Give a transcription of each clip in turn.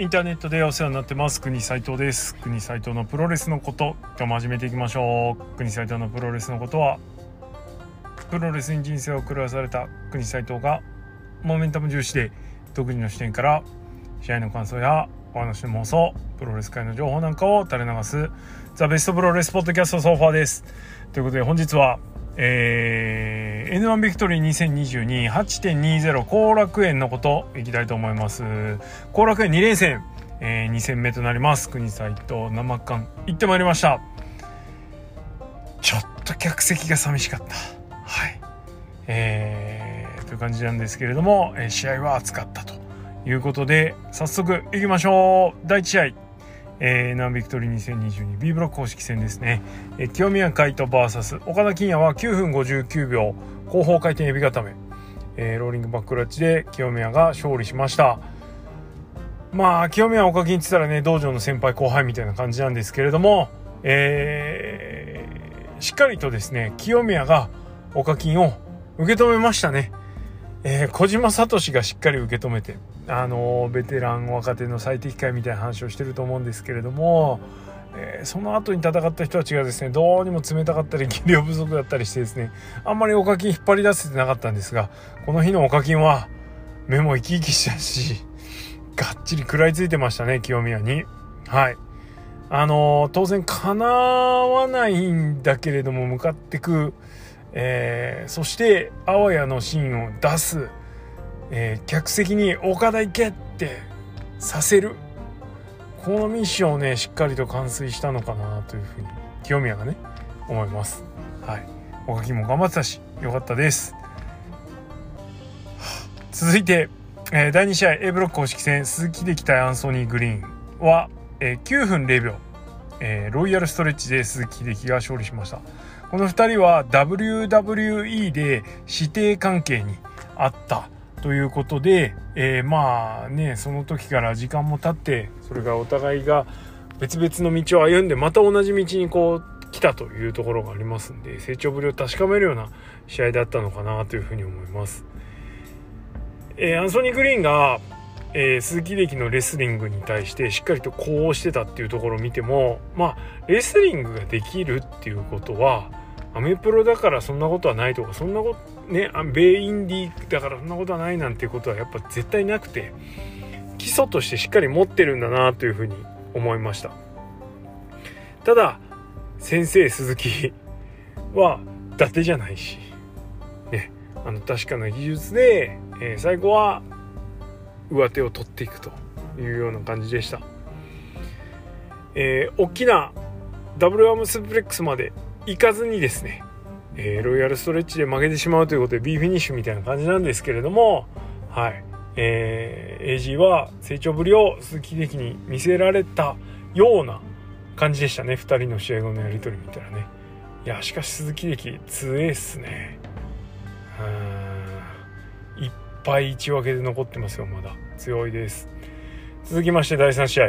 インターネットでお世話になってます。国斉藤です。国斉藤のプロレスのこと。今日も始めていきましょう。国斉藤のプロレスのことはプロレスに人生を狂わされた。国斉藤がモメンタム重視で独自の視点から試合の感想やお話の妄想プロレス界の情報なんかを垂れ流す the best プロレス podcast so far です。ということで本日はえー、N1 ビクトリー20228.20後楽園のこといきたいと思います。後楽園2連戦、えー、2戦目となります。国斎藤生館行ってまいりました。ちょっと客席が寂しかった。はい。えー、という感じなんですけれども、えー、試合は熱かったということで早速いきましょう。第1試合。えー、ナンビクトリー 2022B ブロック公式戦ですね、えー、清宮海斗 VS 岡田金也は9分59秒後方回転エビ固め、えー、ローリングバックラッチで清宮が勝利しました。まあ清宮岡金って言ったらね道場の先輩後輩みたいな感じなんですけれども、えー、しっかりとですね清宮が岡金を受け止めましたね。えー、小島聡がしっかり受け止めて、あの、ベテラン若手の最適解みたいな話をしてると思うんですけれども、えー、その後に戦った人たちがですねどうにも冷たかったり技量不足だったりしてですねあんまりおかき引っ張り出せてなかったんですがこの日のおかきは目も生き生きしたしがっちり食らいついてましたね清宮に。はいあの当然かなわないんだけれども向かってくえー、そしてあわやのシーンを出す、えー、客席に岡田行けってさせる。このミッションをねしっかりと完遂したのかなというふうに清宮がね思います。はい。岡木も頑張ってたしよかったです。続いて、えー、第2試合 A ブロック公式戦鈴木できたアンソニー・グリーンは、えー、9分0秒、えー、ロイヤルストレッチで鈴木秀樹が勝利しました。この2人は WWE で指定関係にあったということで、えー、まあねその時から時間も経ってそれがお互いが別々の道を歩んでまた同じ道にこう来たというところがありますんで成長ぶりを確かめるような試合だったのかなというふうに思います。えー、アンソニー・グリーンが、えー、鈴木秀樹のレスリングに対してしっかりとこうしてたっていうところを見てもまあレスリングができるっていうことはアメプロだからそんなことはないとかそんなことね米インディーだからそんなことはないなんていうことはやっぱ絶対なくて基礎としてしっかり持ってるんだなというふうに思いました。ただ先生鈴木は伊達じゃないしねあの確かな技術で、えー、最後は上手を取っていくというような感じでした。えー、大きなダブルアームスプレックスまで行かずにですね、えー、ロイヤルストレッチで負けてしまうということで B フィニッシュみたいな感じなんですけれども、はい。えー、AG は成長ぶりを鈴木秀樹に見せられたような感じでしたね。2人の試合後のやり取り見たらね。いや、しかし鈴木秀樹強えっすね。うん。いっぱい1分けで残ってますよ、まだ。強いです。続きまして第3試合。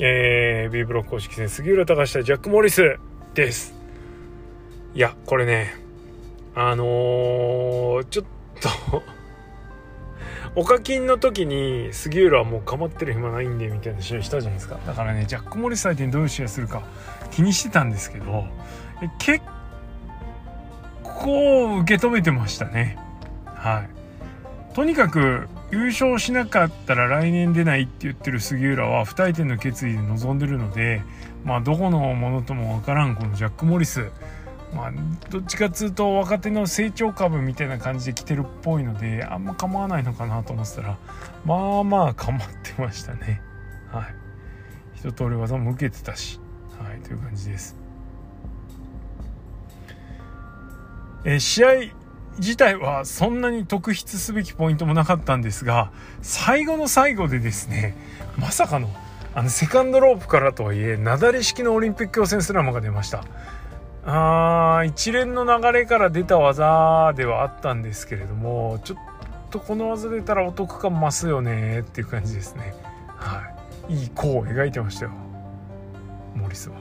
えー、B ブロック公式戦杉浦隆対ジャック・モリスです。いや、これね、あのー、ちょっと お課金の時に杉浦はもう構ってる暇ないんでみたいな試合したじゃないですか。だからねジャック・モリス相手にどういう試合するか気にしてたんですけど結構受け止めてましたね。はい。とにかく優勝しなかったら来年出ないって言ってる杉浦は不退転の決意で臨んでるのでまあどこのものともわからんこのジャック・モリス。まあ、どっちかっつうと若手の成長株みたいな感じで来てるっぽいのであんま構わないのかなと思ってたらまあまあ構ってましたね。はい。一通り技も受けてたし。はいという感じです。え試合自体はそんなに特筆すべきポイントもなかったんですが最後の最後でですねまさかのあのセカンドロープからとはいえ雪崩式のオリンピック予選スラムが出ました。あ一連の流れから出た技ではあったんですけれどもちょっとこの技出たらお得感増すよねっていう感じですねはいいい弧を描いてましたよモリスは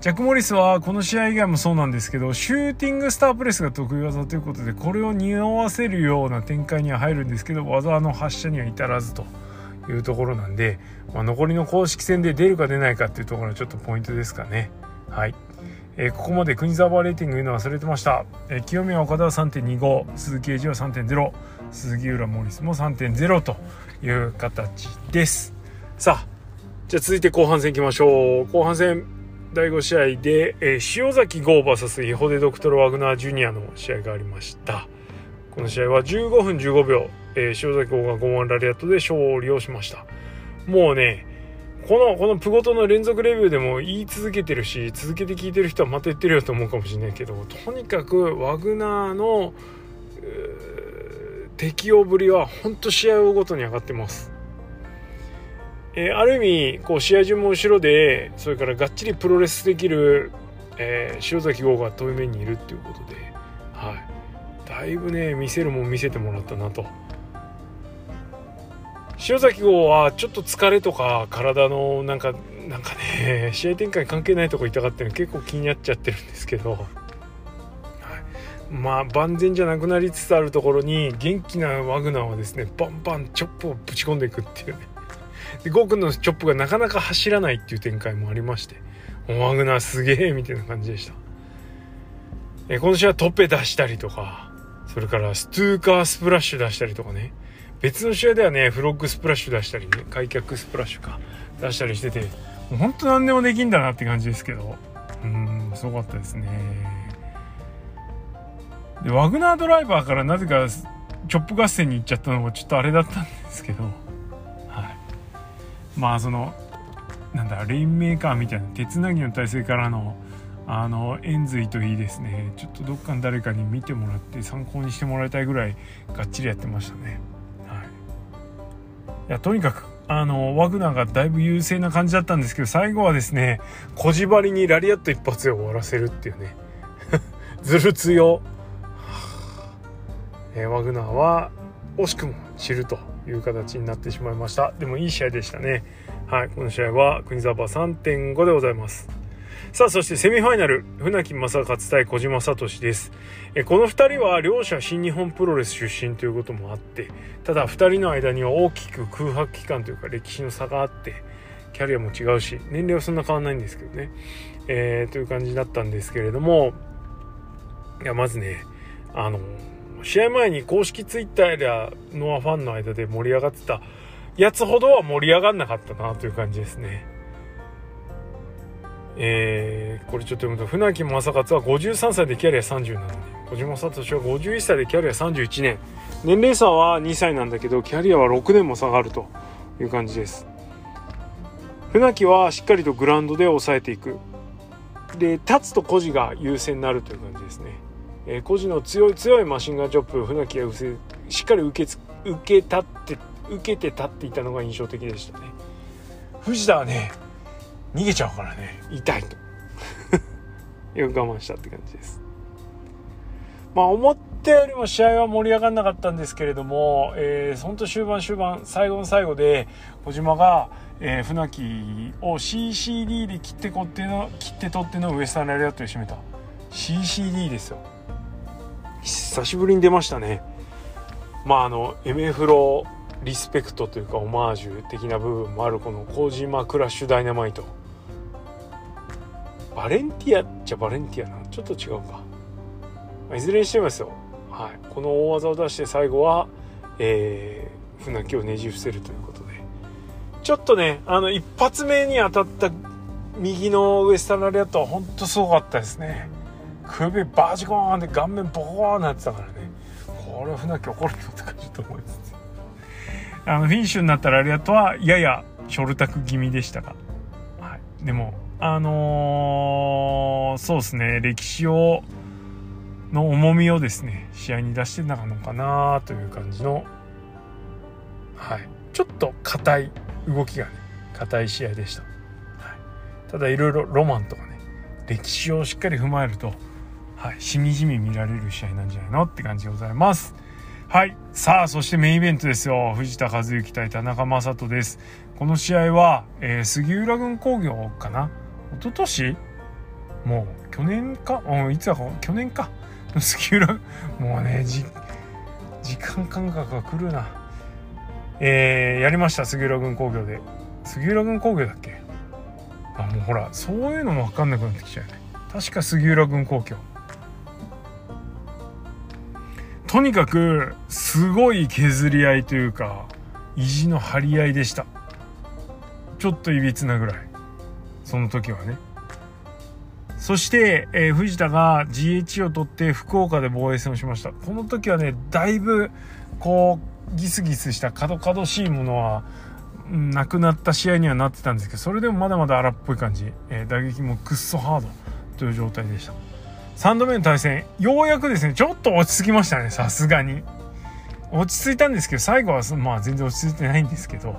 ジャック・モリスはこの試合以外もそうなんですけどシューティングスタープレスが得意技ということでこれを匂わせるような展開には入るんですけど技の発射には至らずというところなんで、まあ、残りの公式戦で出るか出ないかっていうところがちょっとポイントですかね。はい。え、ここまで国沢バレーティング言うの忘れてました。え、清宮岡田は3.25、鈴木英二は3.0、鈴木浦モリスも3.0という形です。さあ、じゃあ続いて後半戦いきましょう。後半戦第5試合で、え、塩崎豪 VS イホデドクトロ・ワグナー・ジュニアの試合がありました。この試合は15分15秒、え、塩崎豪が5万ラリアットで勝利をしました。もうね、この、このプゴトの連続レビューでも言い続けてるし、続けて聞いてる人はまた言ってるよと思うかもしれないけど、とにかくワグナーの、適用ぶりは本当試合をごとに上がってます。えー、ある意味こう試合中も後ろでそれからがっちりプロレスできる、えー、塩崎豪が遠い面にいるっていうことで、はい、だいぶね見せるもん見せてもらったなと。塩崎豪はちょっと疲れとか体のなんかなんかね試合展開関係ないとこ痛がってるの結構気になっちゃってるんですけど、はい、まあ万全じゃなくなりつつあるところに元気なワグナーはですねバンバンチョップをぶち込んでいくっていうね。でゴーくんのチョップがなかなか走らないっていう展開もありましてワグナーすげえみたいな感じでした、えこの試合はトッペ出したりとかそれからストゥーカースプラッシュ出したりとかね。別の試合ではね。フロッグスプラッシュ出したりね。開脚スプラッシュか。出したりしてて。もうほんと何でもできんだなって感じですけど。うんすごかったですね。でワグナードライバーからなぜかチョップ合戦に行っちゃったのもちょっとあれだったんですけど。はい。まあそのなんだレインメーカーみたいな手つなぎの体勢からのあの円髄といいですね。ちょっとどっかの誰かに見てもらって参考にしてもらいたいぐらいがっちりやってましたね。いやとにかくあのワグナーがだいぶ優勢な感じだったんですけど最後はですね小縛りにラリアット一発で終わらせるっていうね。ずる強、えー、ワグナーは惜しくも散るという形になってしまいました。でもいい試合でしたね。はいこの試合は国沢3.5でございます。さあそしてセミファイナル船木正勝対小島聡ですえこの2人は両者新日本プロレス出身ということもあってただ2人の間には大きく空白期間というか歴史の差があってキャリアも違うし年齢はそんな変わんないんですけどね、えー、という感じだったんですけれどもいやまずねあの試合前に公式ツイッターやノアファンの間で盛り上がってたやつほどは盛り上がんなかったなという感じですね。えー、これちょっと読むと船木正勝は53歳でキャリア37年。小島聡は51歳でキャリア31年。年齢差は2歳なんだけどキャリアは6年も下がるという感じです。船木はしっかりとグラウンドで抑えていく。で立つと孤児が優勢になるという感じですね、えー、孤児の強い強いマシンガンチョップ船木がしっかり受け受け立って受けて立っていたのが印象的でしたね。藤田はね逃げちゃうからね。痛いと。よく我慢したって感じです。まあ思ったよりも試合は盛り上がらなかったんですけれども、えー、本当終盤終盤最後の最後で小島が、えー、船木を CCD で切ってこっての切って取ってのウエスタンラリアットで締めた。CCD ですよ。久しぶりに出ましたね。まああの MF ロリスペクトというかオマージュ的な部分もあるこの小島クラッシュダイナマイト。バレンティアじゃバレンティアなちょっと違うか、いずれにしてもですよ、はい、この大技を出して最後は、えー、船木をねじ伏せるということで。ちょっとねあの一発目に当たった右のウエスタンラリアットは本当すごかったですね。首バージコーンで顔面ボコーンなってたからね。これ船木怒るのって感じと思います。あのフィニッシュになったラリアットはややショルタク気味でしたが、はい、でもあのー、そうですね歴史をの重みをですね試合に出してたのかなという感じのはい。ちょっと硬い動きがね硬い試合でした、はい、ただいろいろロマンとかね歴史をしっかり踏まえると、はい、しみじみ見られる試合なんじゃないのって感じでございます。はい。さあそしてメインイベントですよ。藤田和幸対田中将人です。この試合は、えー、杉浦軍工業かな一昨年？もう去年か？うんいつだか？去年か？杉浦もうねじ時間感覚が来るな。えー、やりました。杉浦軍工業で。杉浦軍工業だっけ？あもうほらそういうのも分かんなくなってきちゃうね。確か杉浦軍工業。とにかくすごい削り合いというか意地の張り合いでした。ちょっといびつなぐらい。その時はね。そして、えー、藤田が GH を取って福岡で防衛戦をしました。この時はねだいぶこうギスギスした角々しいものはなくなった試合にはなってたんですけどそれでもまだまだ荒っぽい感じ、えー、打撃もくっそハードという状態でした。3度目の対戦ようやくですねちょっと落ち着きましたねさすがに。落ち着いたんですけど最後はまあ全然落ち着いてないんですけど、はい。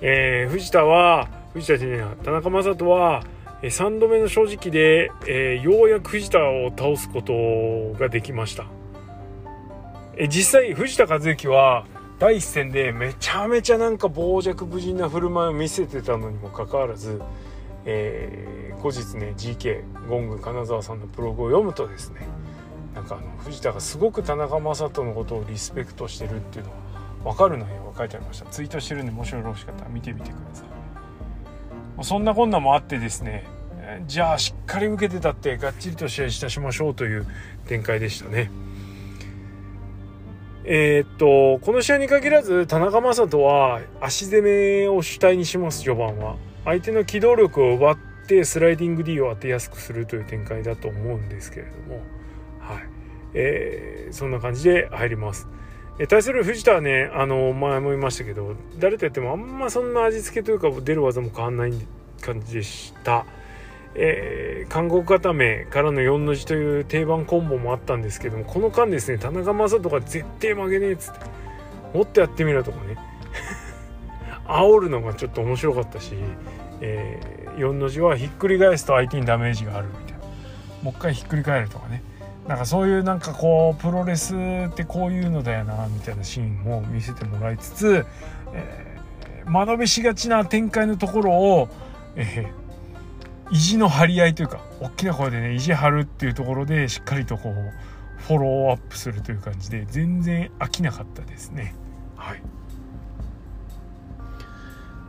えー、藤田は藤田じゃねえな田中将人は3度目の正直で、えー、ようやく藤田を倒すことができました、えー、実際藤田和幸は第一戦でめちゃめちゃなんか傍若無人な振る舞いを見せてたのにもかかわらず、えー、後日ね GK ゴング金沢さんのブログを読むとですねなんかあの藤田がすごく田中将人のことをリスペクトしてるっていうのは分かる内容が書いてありました。ツイートしてるんでもしよろしかったら見てみてください。そんなこんなもあってですねじゃあしっかり受けてたってがっちりと試合したしましょうという展開でしたね。えー、っとこの試合に限らず田中将人は足攻めを主体にします序盤は相手の機動力を奪ってスライディング D を当てやすくするという展開だと思うんですけれどもはい、えー、そんな感じで入ります。え対する藤田はねあの前も言いましたけど誰とやってもあんまそんな味付けというか出る技も変わんない感じでした。えー、韓国固めからの4の字という定番コンボもあったんですけどもこの間ですね田中将人が絶対負けねえっつってもっとやってみろとかね。煽るのがちょっと面白かったし、えー、4の字はひっくり返すと相手にダメージがあるみたいな。もう一回ひっくり返るとかね。なんかそういうなんかこうプロレスってこういうのだよなみたいなシーンも見せてもらいつつ、えー、間延びしがちな展開のところを、えー、意地の張り合いというか大きな声でね意地張るっていうところでしっかりとこうフォローアップするという感じで全然飽きなかったですね。はい。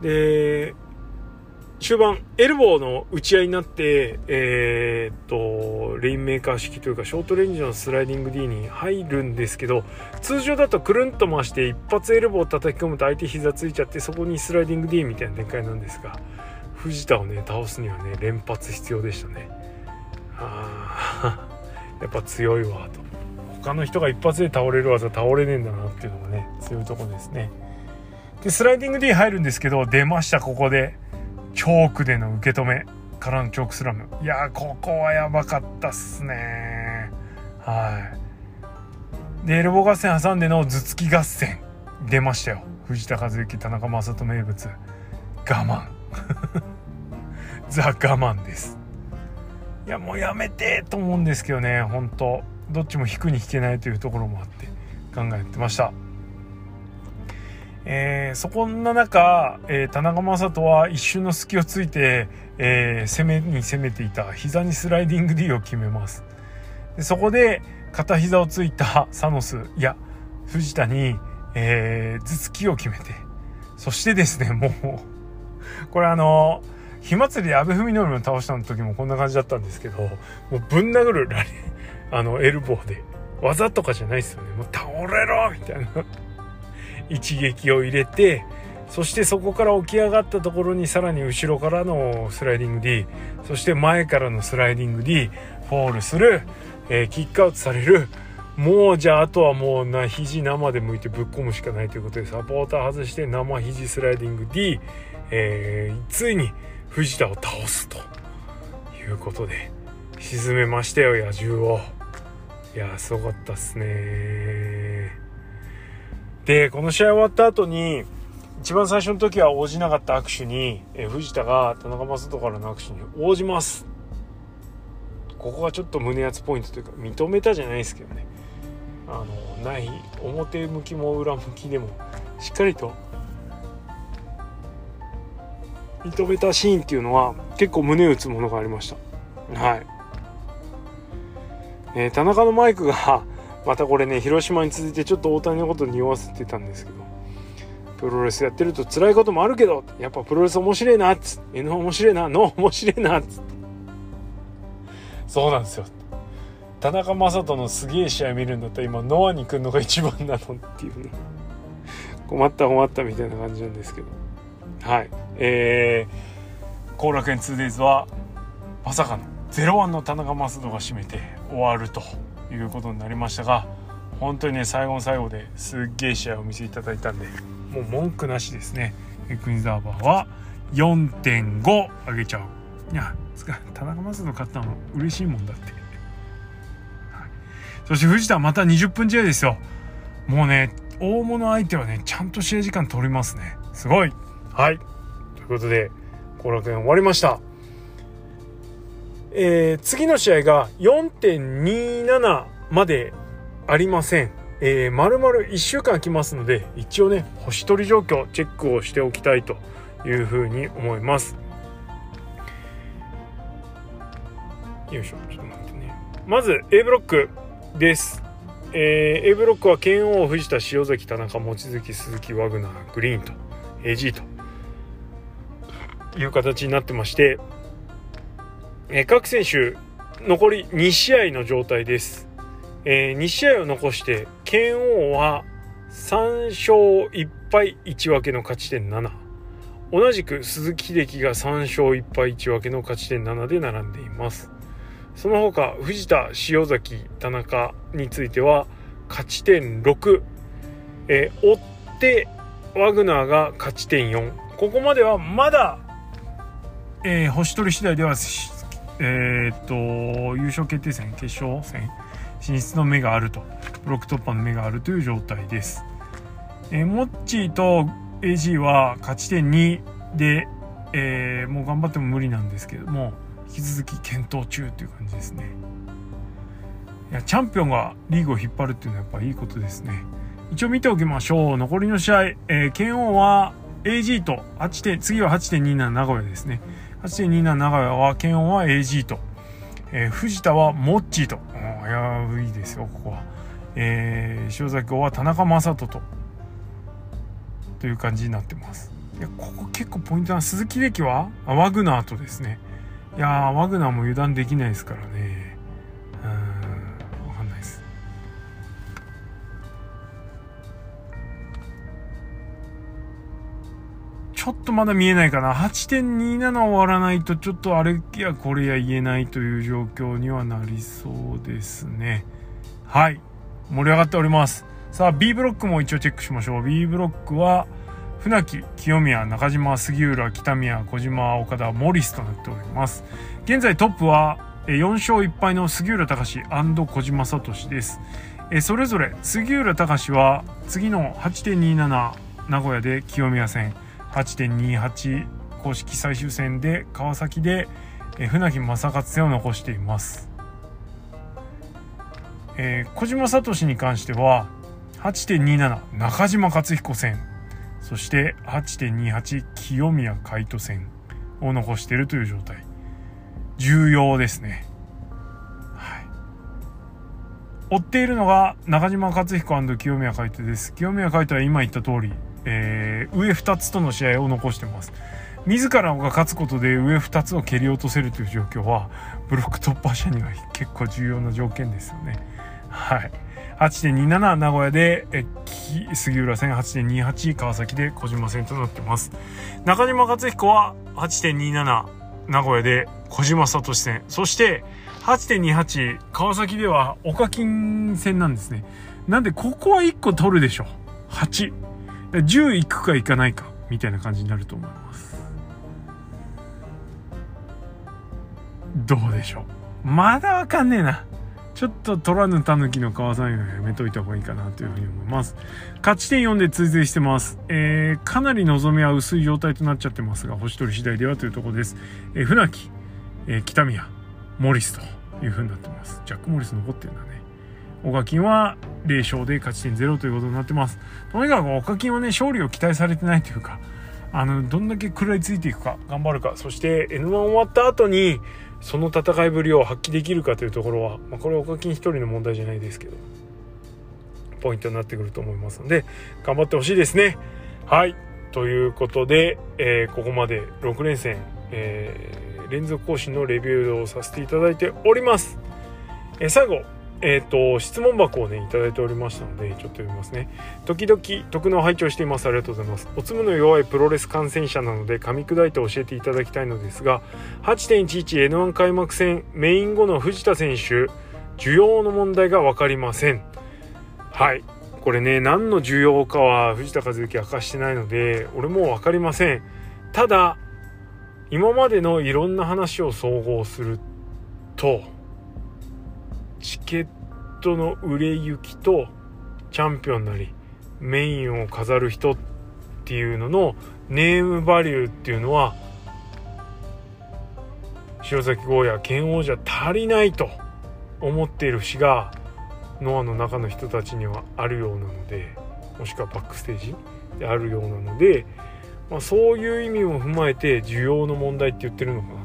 で終盤エルボーの打ち合いになってえー、っとレインメーカー式というかショートレンジのスライディング D に入るんですけど通常だとくるんと回して一発エルボーを叩き込むと相手膝ついちゃってそこにスライディング D みたいな展開なんですが藤田をね倒すにはね連発必要でしたね。あ やっぱ強いわと。他の人が一発で倒れる技倒れねえんだなっていうのがね強いとこですね。でスライディング D 入るんですけど出ましたここで。チョークでの受け止めからのチョークスラム。いやここはやばかったっすね。はい。でエルボー合戦挟んでの頭突き合戦出ましたよ。藤田和幸田中将人名物。我慢。ザ・我慢です。いやもうやめてと思うんですけどね本当。どっちも引くに引けないというところもあって考えてました。えー、そこんな中、えー、田中将人は一瞬の隙をついて、えー、攻めに攻めていた膝にスライディング D を決めますでそこで片膝をついたサノスいや藤田に、え、頭突きを決めてそしてですねもうこれあの火祭りで阿部文則の倒したの時もこんな感じだったんですけど、もうぶん殴るラリーあの、エルボーで。技とかじゃないですよね。もう倒れろみたいな一撃を入れて、そしてそこから起き上がったところにさらに後ろからのスライディング D、そして前からのスライディング D、フォールする、えー、キックアウトされる、もうじゃああとはもうな肘生で剥いてぶっ込むしかないということでサポーター外して生肘スライディング D、えー、ついに藤田を倒すということで沈めましたよ野獣をいやすごかったっすねでこの試合終わった後に一番最初の時は応じなかった握手にえ藤田が田中将人からの握手に応じます。ここがちょっと胸熱ポイントというか認めたじゃないですけどね。あのない表向きも裏向きでもしっかりと認めたシーンっていうのは結構胸打つものがありました。はい、え、田中のマイクがまたこれね広島に続いてちょっと大谷のことに匂わせてたんですけどプロレスやってると辛いこともあるけどやっぱプロレス面白いなっつ N 面白いなノ面白いなっつって。そうなんですよ。田中将人のすげえ試合見るんだったら今ノアに来るのが一番なのっていうね。困った困ったみたいな感じなんですけど。はい。えー、後楽園 2days はまさかの0-1の田中将人が締めて終わると。いうことになりましたが本当にね最後の最後ですっげえ試合を見せいただいたんでもう文句なしですね。クイーンザーバーは4.5上げちゃう。いや田中将人勝ったの嬉しいもんだって、はい、そして藤田また20分試合ですよ。もうね大物相手はねちゃんと試合時間取りますね。すごい。はい。ということで後楽園終わりました。えー、次の試合が4.27までありません。えー、丸々1週間来ますので、一応ね、星取り状況チェックをしておきたいというふうに思います。よいしょ、ちょっと待ってね。まず A ブロックです。えー、A ブロックは剣王、藤田、塩崎、田中、望月、鈴木、ワグナー、グリーンと AG という形になってまして、え、各選手残り2試合の状態です。えー、2試合を残して剣王は3勝1敗1分けの勝ち点7同じく鈴木秀樹が3勝1敗1分けの勝ち点7で並んでいます。その他藤田塩崎田中については勝ち点6、えー、追ってワグナーが勝ち点4ここまではまだ、えー、星取り次第ではえー、っと優勝決定戦決勝戦進出の目があると。ブロック突破の目があるという状態です、えー、モッチーと AG は勝ち点2で、えー、もう頑張っても無理なんですけども引き続き検討中という感じですね。いやチャンピオンがリーグを引っ張るっていうのはやっぱいいことですね。一応見ておきましょう。残りの試合、えー、剣王は AG と8点次は8.27名古屋ですね。8.27名古屋は剣王は AG と、えー、藤田はモッチーと。危ういですよここは、えー、塩崎号は田中正人と。という感じになってます。いやここ結構ポイントな鈴木歴は？ワグナーとですね。いやワグナーも油断できないですからね。ちょっとまだ見えないかな。8.27終わらないとちょっとあれやこれや言えないという状況にはなりそうですね。はい。盛り上がっております。さあ B ブロックも一応チェックしましょう。B ブロックは船木清宮中島杉浦北宮小島岡田モリスとなっております。現在トップは4勝1敗の杉浦隆小島聡です。それぞれ杉浦隆は次の8.27名古屋で清宮戦。8.28公式最終戦で川崎で船木正勝戦を残しています。えー、小島聡に関しては8.27中島克彦戦そして8.28清宮海斗戦を残しているという状態。重要ですね。はい。追っているのが中島克彦清宮海斗です。清宮海斗は今言った通り、えー、上2つとの試合を残してます。自らが勝つことで上2つを蹴り落とせるという状況はブロック突破者には結構重要な条件ですよね。はい。8.27名古屋でえ杉浦戦8.28川崎で小島戦となってます。中島克彦は8.27名古屋で小島聡戦。そして8.28川崎では岡金戦なんですね。なんでここは1個取るでしょ8 10いくかいかないかみたいな感じになると思いますどうでしょうまだわかんねえなちょっと取らぬたぬきの川さんやめといた方がいいかなというふうに思います。勝ち点4で追随してます。えー、かなり望みは薄い状態となっちゃってますが、星取り次第ではというところです。えー、船木、えー、北宮、モリスというふうになってます。ジャック・モリス残ってるんだね。オカキンは0勝で勝ち点0ということになってます。とにかくオカキンはね、勝利を期待されてないというか、あの、どんだけ食らいついていくか、頑張るか、そして N1 終わった後に、その戦いぶりを発揮できるかというところは、まあ、これはお課金一人の問題じゃないですけどポイントになってくると思いますので頑張ってほしいですねはいということで、えー、ここまで6連戦、えー、連続更新のレビューをさせていただいております。えー、最後えっ、ー、と、質問箱をね、いいておりましたので、ちょっと読みますね。時々、徳の拝聴しています。ありがとうございます。おつむの弱いプロレス観戦者なので、噛み砕いて教えていただきたいのですが、8.11N1 開幕戦、メイン後の藤田選手、需要の問題が分かりません。はい。これね、何の需要かは藤田和幸明かしてないので、俺も分かりません。ただ、今までのいろんな話を総合すると、チケットの売れ行きとチャンピオンなりメインを飾る人っていうののネームバリューっていうのは塩崎豪也剣王者足りないと思っている節がノアの中の人たちにはあるようなのでもしくはバックステージであるようなので、まあ、そういう意味も踏まえて需要の問題って言ってるのかな。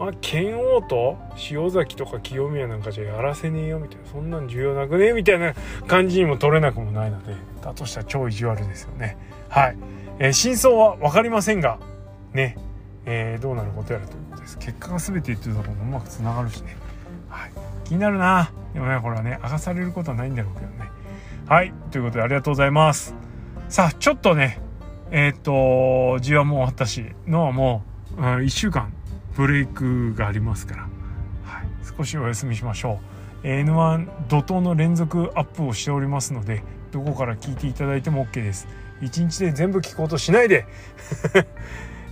あ剣王と塩崎とか清宮なんかじゃやらせねえよみたいな。そんなん重要なくねみたいな感じにも取れなくもないのでだとしたら超意地悪ですよね。はい、えー、真相は分かりませんがね、えー、どうなることやらということです。結果が全て言ってるところもうまくつながるしね、はい、気になるな。でもねこれはね明かされることはないんだろうけどね。はい。ということでありがとうございます。さあちょっとねえっ、と字はもう終わったしのはもう、うん、1週間ブレイクがありますから、はい、少しお休みしましょう。N1 怒涛の連続アップをしておりますのでどこから聞いていただいても OK です。1日で全部聞こうとしないで。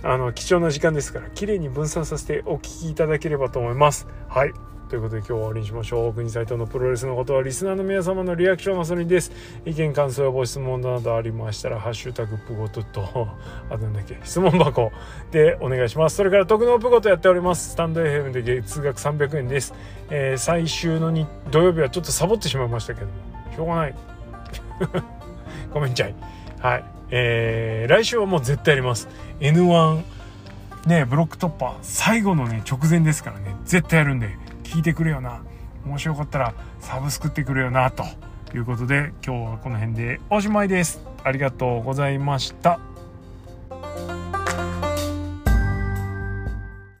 あの貴重な時間ですから綺麗に分散させてお聞きいただければと思います。はい。ということで今日は終わりにしましょう。国斎藤のプロレスのことはリスナーの皆様のリアクションはそれです。意見、感想やご質問などありましたら、ハッシュタグプゴトと、あとなんだっけ、質問箱でお願いします。それから徳のプゴトやっております。スタンド FM で月額300円です。えー、最終のに土曜日はちょっとサボってしまいましたけども、しょうがない。ごめんちゃい。はい。えー、来週はもう絶対やります。N1 ねブロック突破最後のね直前ですからね絶対やるんで聞いてくれよな。もしよかったらサブスクってくれよなということで今日はこの辺でおしまいです。ありがとうございました。